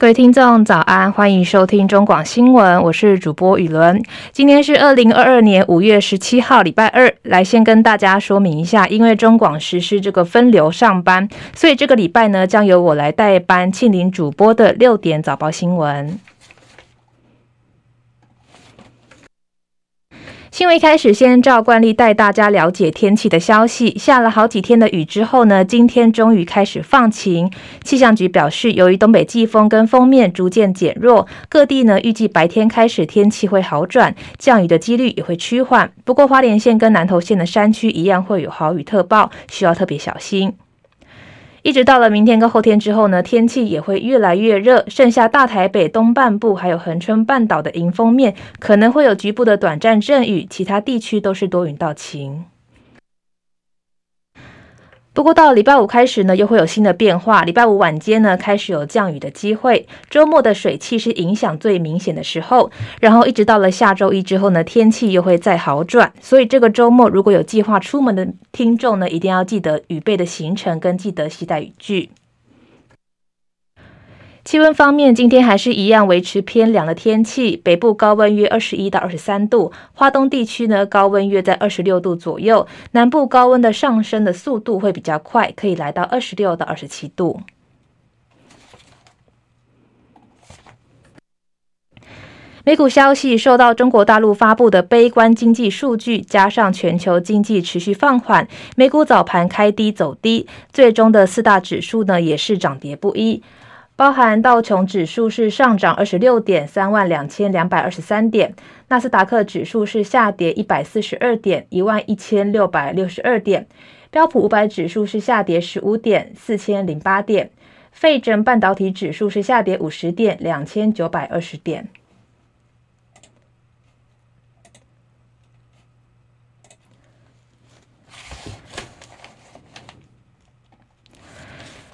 各位听众早安，欢迎收听中广新闻，我是主播雨伦。今天是二零二二年五月十七号，礼拜二。来先跟大家说明一下，因为中广实施这个分流上班，所以这个礼拜呢，将由我来代班庆林主播的六点早报新闻。新闻一开始，先照惯例带大家了解天气的消息。下了好几天的雨之后呢，今天终于开始放晴。气象局表示，由于东北季风跟锋面逐渐减弱，各地呢预计白天开始天气会好转，降雨的几率也会趋缓。不过，花莲县跟南投县的山区一样会有豪雨特报，需要特别小心。一直到了明天跟后天之后呢，天气也会越来越热。剩下大台北东半部还有恒春半岛的迎风面，可能会有局部的短暂阵雨，其他地区都是多云到晴。不过到了礼拜五开始呢，又会有新的变化。礼拜五晚间呢，开始有降雨的机会。周末的水汽是影响最明显的时候，然后一直到了下周一之后呢，天气又会再好转。所以这个周末如果有计划出门的听众呢，一定要记得雨备的行程跟记得携带雨具。气温方面，今天还是一样维持偏凉的天气，北部高温约二十一到二十三度，花东地区呢高温约在二十六度左右，南部高温的上升的速度会比较快，可以来到二十六到二十七度。美股消息受到中国大陆发布的悲观经济数据，加上全球经济持续放缓，美股早盘开低走低，最终的四大指数呢也是涨跌不一。包含道琼指数是上涨二十六点三万两千两百二十三点，纳斯达克指数是下跌一百四十二点一万一千六百六十二点，标普五百指数是下跌十五点四千零八点，费城半导体指数是下跌五十点两千九百二十点。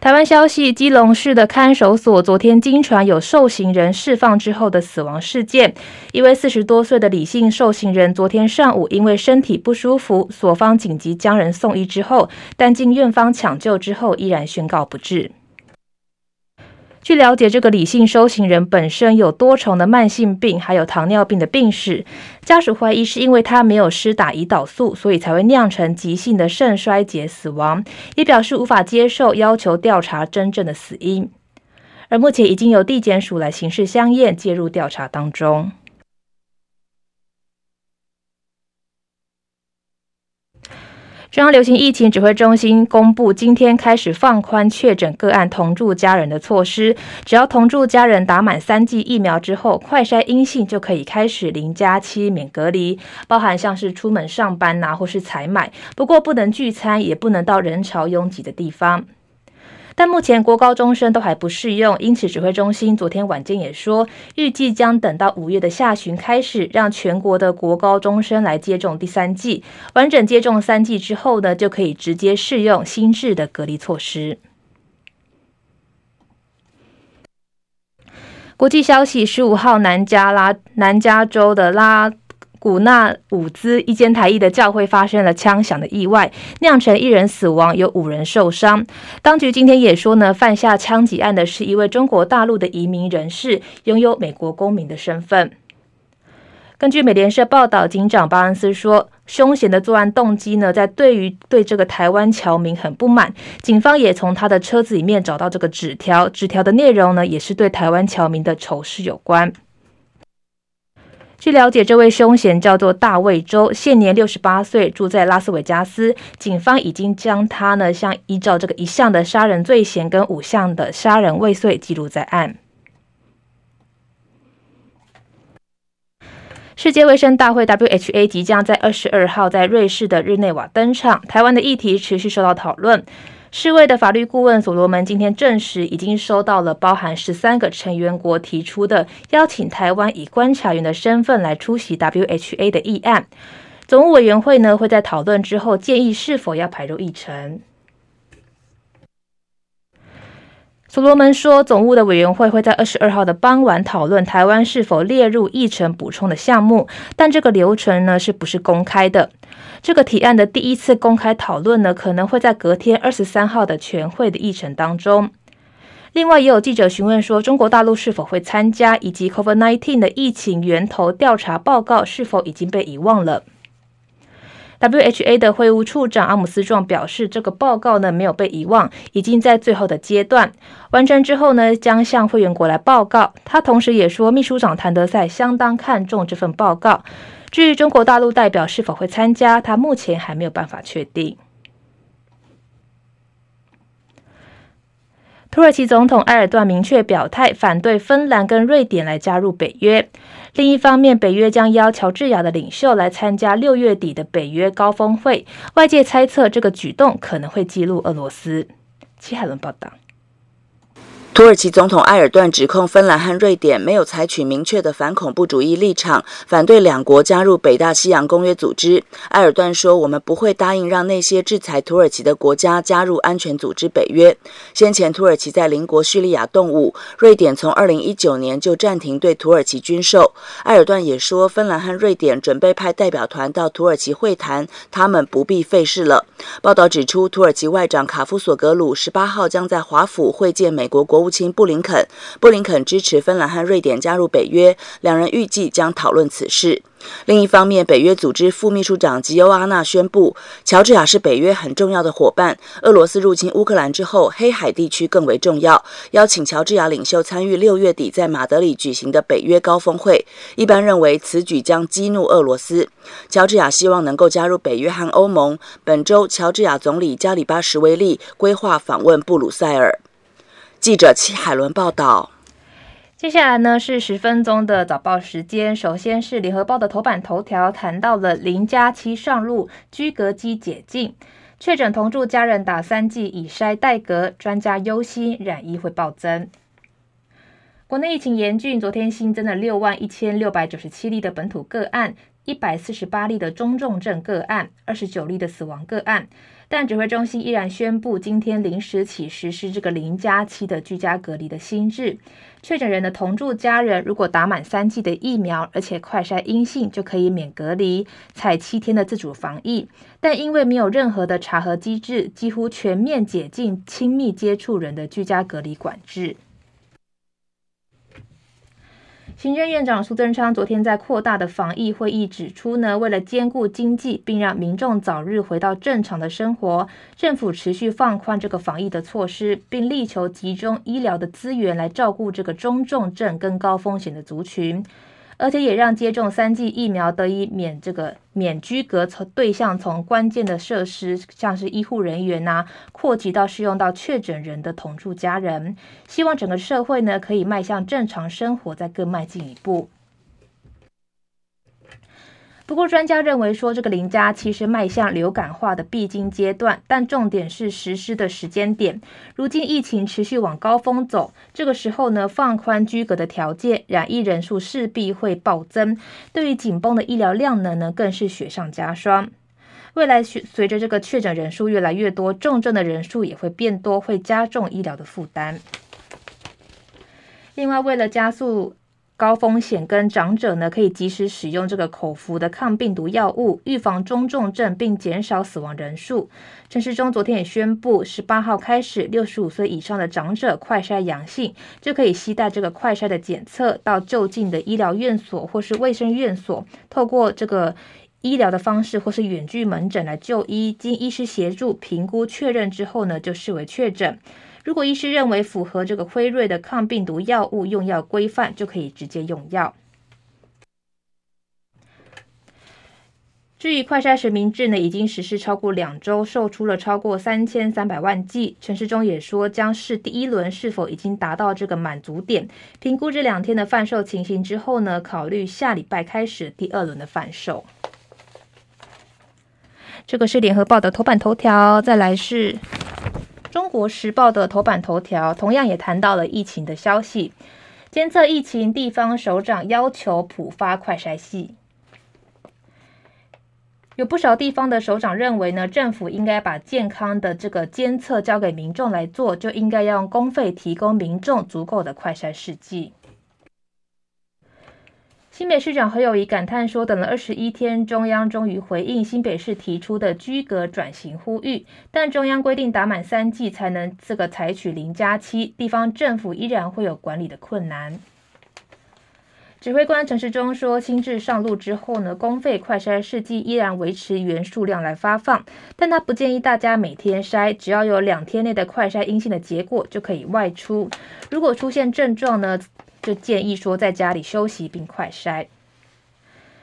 台湾消息，基隆市的看守所昨天经传有受刑人释放之后的死亡事件。一位四十多岁的李姓受刑人，昨天上午因为身体不舒服，所方紧急将人送医之后，但经院方抢救之后，依然宣告不治。据了解，这个李姓收行人本身有多重的慢性病，还有糖尿病的病史。家属怀疑是因为他没有施打胰岛素，所以才会酿成急性的肾衰竭死亡，也表示无法接受，要求调查真正的死因。而目前已经由地检署来刑事相验，介入调查当中。中央流行疫情指挥中心公布，今天开始放宽确诊个案同住家人的措施，只要同住家人打满三剂疫苗之后，快筛阴性就可以开始零加七免隔离，包含像是出门上班呐、啊，或是采买，不过不能聚餐，也不能到人潮拥挤的地方。但目前国高中生都还不适用，因此指挥中心昨天晚间也说，预计将等到五月的下旬开始，让全国的国高中生来接种第三剂，完整接种三剂之后呢，就可以直接适用新制的隔离措施。国际消息：十五号南加拉南加州的拉。古纳伍兹一间台裔的教会发生了枪响的意外，酿成一人死亡，有五人受伤。当局今天也说呢，犯下枪击案的是一位中国大陆的移民人士，拥有美国公民的身份。根据美联社报道，警长巴恩斯说，凶嫌的作案动机呢，在对于对这个台湾侨民很不满，警方也从他的车子里面找到这个纸条，纸条的内容呢，也是对台湾侨民的仇视有关。据了解，这位凶嫌叫做大卫周，现年六十八岁，住在拉斯维加斯。警方已经将他呢，像依照这个一项的杀人罪嫌跟五项的杀人未遂记录在案。世界卫生大会 （WHA） 即将在二十二号在瑞士的日内瓦登场，台湾的议题持续受到讨论。世卫的法律顾问所罗门今天证实，已经收到了包含十三个成员国提出的邀请台湾以观察员的身份来出席 WHA 的议案。总务委员会呢，会在讨论之后建议是否要排入议程。所罗门说，总务的委员会会在二十二号的傍晚讨论台湾是否列入议程补充的项目，但这个流程呢，是不是公开的？这个提案的第一次公开讨论呢，可能会在隔天二十三号的全会的议程当中。另外，也有记者询问说，中国大陆是否会参加，以及 COVID-19 的疫情源头调查报告是否已经被遗忘了。WHA 的会务处长阿姆斯壮表示，这个报告呢没有被遗忘，已经在最后的阶段完成之后呢，将向会员国来报告。他同时也说，秘书长谭德赛相当看重这份报告。至于中国大陆代表是否会参加，他目前还没有办法确定。土耳其总统埃尔段明确表态，反对芬兰跟瑞典来加入北约。另一方面，北约将邀乔治亚的领袖来参加六月底的北约高峰会。外界猜测，这个举动可能会激怒俄罗斯。齐海伦报道。土耳其总统埃尔段指控芬兰和瑞典没有采取明确的反恐怖主义立场，反对两国加入北大西洋公约组织。埃尔段说：“我们不会答应让那些制裁土耳其的国家加入安全组织北约。”先前，土耳其在邻国叙利亚动武，瑞典从2019年就暂停对土耳其军售。埃尔段也说，芬兰和瑞典准备派代表团到土耳其会谈，他们不必费事了。报道指出，土耳其外长卡夫索格鲁十八号将在华府会见美国国务卿布林肯，布林肯支持芬兰和瑞典加入北约，两人预计将讨论此事。另一方面，北约组织副秘书长吉欧阿纳宣布，乔治亚是北约很重要的伙伴。俄罗斯入侵乌克兰之后，黑海地区更为重要，邀请乔治亚领袖参与六月底在马德里举行的北约高峰会。一般认为，此举将激怒俄罗斯。乔治亚希望能够加入北约和欧盟。本周，乔治亚总理加里巴什维利规划访问布鲁塞尔。记者戚海伦报道。接下来呢是十分钟的早报时间。首先是联合报的头版头条，谈到了零加七上路，居隔机解禁，确诊同住家人打三剂以筛代隔，专家忧心染疫会暴增。国内疫情严峻，昨天新增了六万一千六百九十七例的本土个案，一百四十八例的中重症个案，二十九例的死亡个案。但指挥中心依然宣布，今天临时起实施这个零加七的居家隔离的新制。确诊人的同住家人如果打满三剂的疫苗，而且快筛阴性，就可以免隔离，采七天的自主防疫。但因为没有任何的查核机制，几乎全面解禁亲密接触人的居家隔离管制。行政院长苏贞昌昨天在扩大的防疫会议指出呢，为了兼顾经济，并让民众早日回到正常的生活，政府持续放宽这个防疫的措施，并力求集中医疗的资源来照顾这个中重症跟高风险的族群。而且也让接种三剂疫苗得以免这个免居隔从对象从关键的设施，像是医护人员呐、扩及到适用到确诊人的同住家人，希望整个社会呢可以迈向正常生活，再更迈进一步。不过，专家认为说，这个零加其实迈向流感化的必经阶段，但重点是实施的时间点。如今疫情持续往高峰走，这个时候呢，放宽居隔的条件，染疫人数势必会暴增，对于紧绷的医疗量能呢，更是雪上加霜。未来随随着这个确诊人数越来越多，重症的人数也会变多，会加重医疗的负担。另外，为了加速。高风险跟长者呢，可以及时使用这个口服的抗病毒药物，预防中重症并减少死亡人数。陈时中昨天也宣布，十八号开始，六十五岁以上的长者快筛阳性，就可以携带这个快筛的检测到就近的医疗院所或是卫生院所，透过这个医疗的方式或是远距门诊来就医，经医师协助评估确认之后呢，就视为确诊。如果医师认为符合这个辉瑞的抗病毒药物用药规范，就可以直接用药。至于快筛实名制呢，已经实施超过两周，售出了超过三千三百万剂。陈时中也说，将是第一轮是否已经达到这个满足点，评估这两天的贩售情形之后呢，考虑下礼拜开始第二轮的贩售。这个是联合报的头版头条，再来是。中国时报的头版头条同样也谈到了疫情的消息，监测疫情地方首长要求普发快筛剂。有不少地方的首长认为呢，政府应该把健康的这个监测交给民众来做，就应该要用公费提供民众足够的快筛试剂。新北市长侯友谊感叹说：“等了二十一天，中央终于回应新北市提出的居隔转型呼吁，但中央规定打满三剂才能这个采取零加七，地方政府依然会有管理的困难。”指挥官陈世忠说，新制上路之后呢，公费快筛试剂依然维持原数量来发放，但他不建议大家每天筛，只要有两天内的快筛阴性的结果就可以外出。如果出现症状呢，就建议说在家里休息并快筛。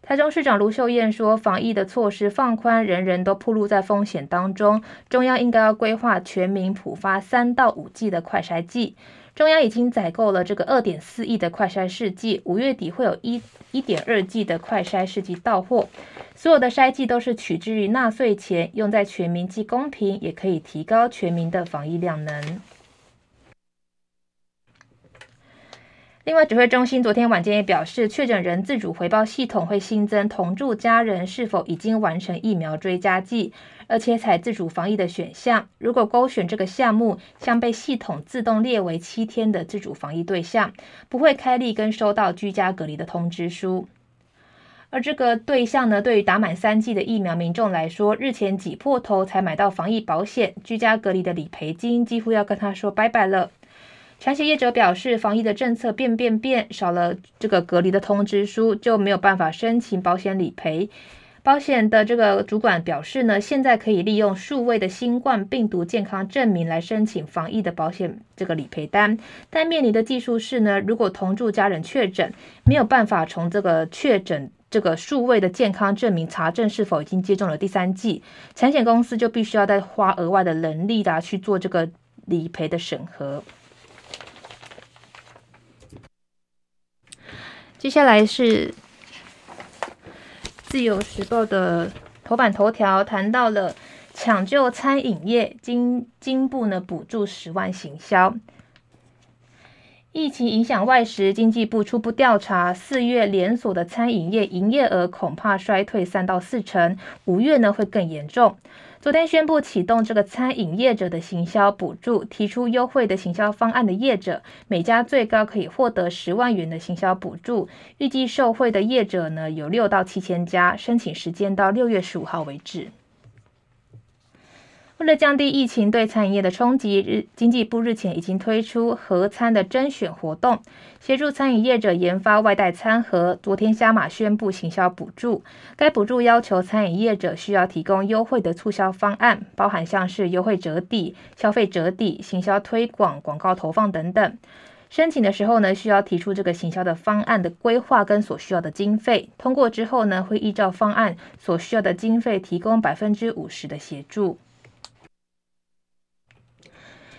台中市长卢秀燕说，防疫的措施放宽，人人都暴露在风险当中，中央应该要规划全民普发三到五剂的快筛剂。中央已经采购了这个二点四亿的快筛试剂，五月底会有一一点二剂的快筛试剂到货。所有的筛剂都是取之于纳税钱，用在全民既公平，也可以提高全民的防疫量能。另外，指挥中心昨天晚间也表示，确诊人自主回报系统会新增同住家人是否已经完成疫苗追加剂，而且采自主防疫的选项。如果勾选这个项目，将被系统自动列为七天的自主防疫对象，不会开立跟收到居家隔离的通知书。而这个对象呢，对于打满三剂的疫苗民众来说，日前挤破头才买到防疫保险，居家隔离的理赔金几乎要跟他说拜拜了。产险业者表示，防疫的政策变变变，少了这个隔离的通知书，就没有办法申请保险理赔。保险的这个主管表示呢，现在可以利用数位的新冠病毒健康证明来申请防疫的保险这个理赔单，但面临的技术是呢，如果同住家人确诊，没有办法从这个确诊这个数位的健康证明查证是否已经接种了第三剂，产险公司就必须要再花额外的人力啦去做这个理赔的审核。接下来是《自由时报》的头版头条，谈到了抢救餐饮业，经经部呢补助十万行销。疫情影响外食，经济部初步调查，四月连锁的餐饮业营业额恐怕衰退三到四成，五月呢会更严重。昨天宣布启动这个餐饮业者的行销补助，提出优惠的行销方案的业者，每家最高可以获得十万元的行销补助。预计受惠的业者呢有六到七千家，申请时间到六月十五号为止。为了降低疫情对餐饮业的冲击，日经济部日前已经推出盒餐的甄选活动，协助餐饮业者研发外带餐盒。昨天加码宣布行销补助，该补助要求餐饮业者需要提供优惠的促销方案，包含像是优惠折抵、消费折抵、行销推广、广告投放等等。申请的时候呢，需要提出这个行销的方案的规划跟所需要的经费。通过之后呢，会依照方案所需要的经费提供百分之五十的协助。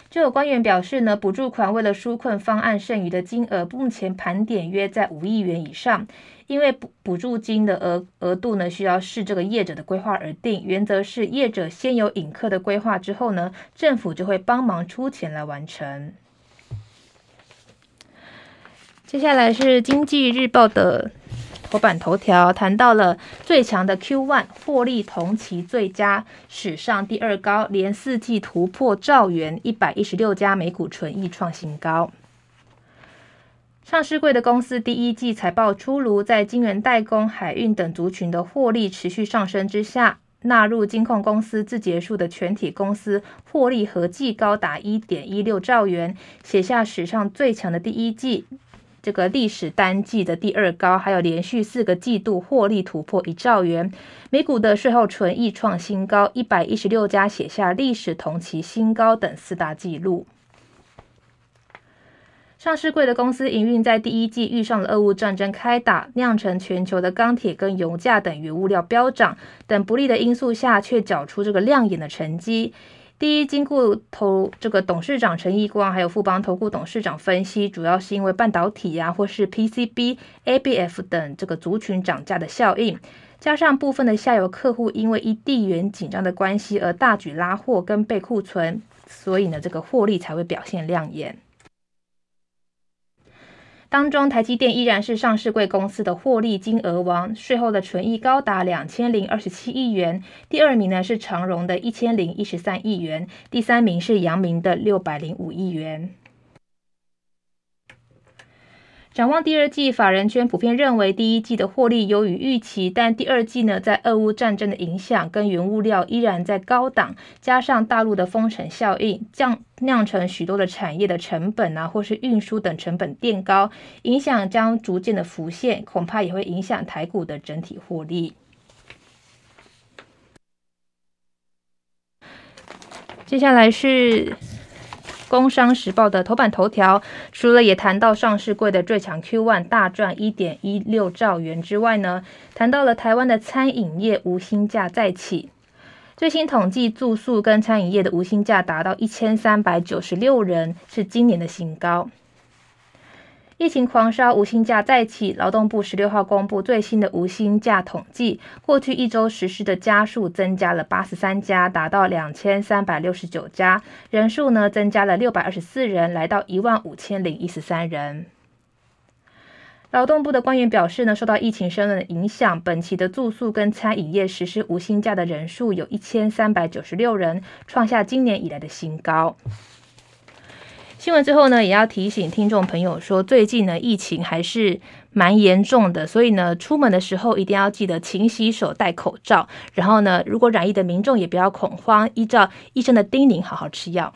就有官员表示呢，补助款为了纾困方案剩余的金额，目前盘点约在五亿元以上。因为补补助金的额额度呢，需要视这个业者的规划而定。原则是业者先有引客的规划之后呢，政府就会帮忙出钱来完成。接下来是经济日报的。头版头条谈到了最强的 Q1 获利同期最佳，史上第二高，连四季突破兆元，一百一十六家每股纯益创新高。上市柜的公司第一季财报出炉，在晶圆代工、海运等族群的获利持续上升之下，纳入金控公司自结束的全体公司获利合计高达一点一六兆元，写下史上最强的第一季。这个历史单季的第二高，还有连续四个季度获利突破一兆元，每股的税后纯益创新高，一百一十六家写下历史同期新高等四大纪录。上市柜的公司营运在第一季遇上了俄乌战争开打，酿成全球的钢铁跟油价等原物料飙涨等不利的因素下，却缴出这个亮眼的成绩。第一金库投这个董事长陈义光，还有富邦投顾董事长分析，主要是因为半导体呀、啊，或是 PCB、ABF 等这个族群涨价的效应，加上部分的下游客户因为一地缘紧张的关系而大举拉货跟备库存，所以呢，这个获利才会表现亮眼。当中，台积电依然是上市贵公司的获利金额王，税后的纯益高达两千零二十七亿元。第二名呢是长荣的一千零一十三亿元，第三名是阳明的六百零五亿元。展望第二季，法人圈普遍认为第一季的获利优于预期，但第二季呢，在俄乌战争的影响跟原物料依然在高档，加上大陆的封城效应，降酿成许多的产业的成本啊，或是运输等成本垫高，影响将逐渐的浮现，恐怕也会影响台股的整体获利。接下来是。《工商时报》的头版头条，除了也谈到上市柜的最强 Q1 大赚一点一六兆元之外呢，谈到了台湾的餐饮业无薪假再起。最新统计，住宿跟餐饮业的无薪假达到一千三百九十六人，是今年的新高。疫情狂烧，无薪假再起。劳动部十六号公布最新的无薪假统计，过去一周实施的家数增加了八十三家，达到两千三百六十九家，人数呢增加了六百二十四人，来到一万五千零一十三人。劳动部的官员表示呢，受到疫情升温的影响，本期的住宿跟餐饮业实施无薪假的人数有一千三百九十六人，创下今年以来的新高。新闻之后呢，也要提醒听众朋友说，最近呢疫情还是蛮严重的，所以呢出门的时候一定要记得勤洗手、戴口罩。然后呢，如果染疫的民众也不要恐慌，依照医生的叮咛好好吃药。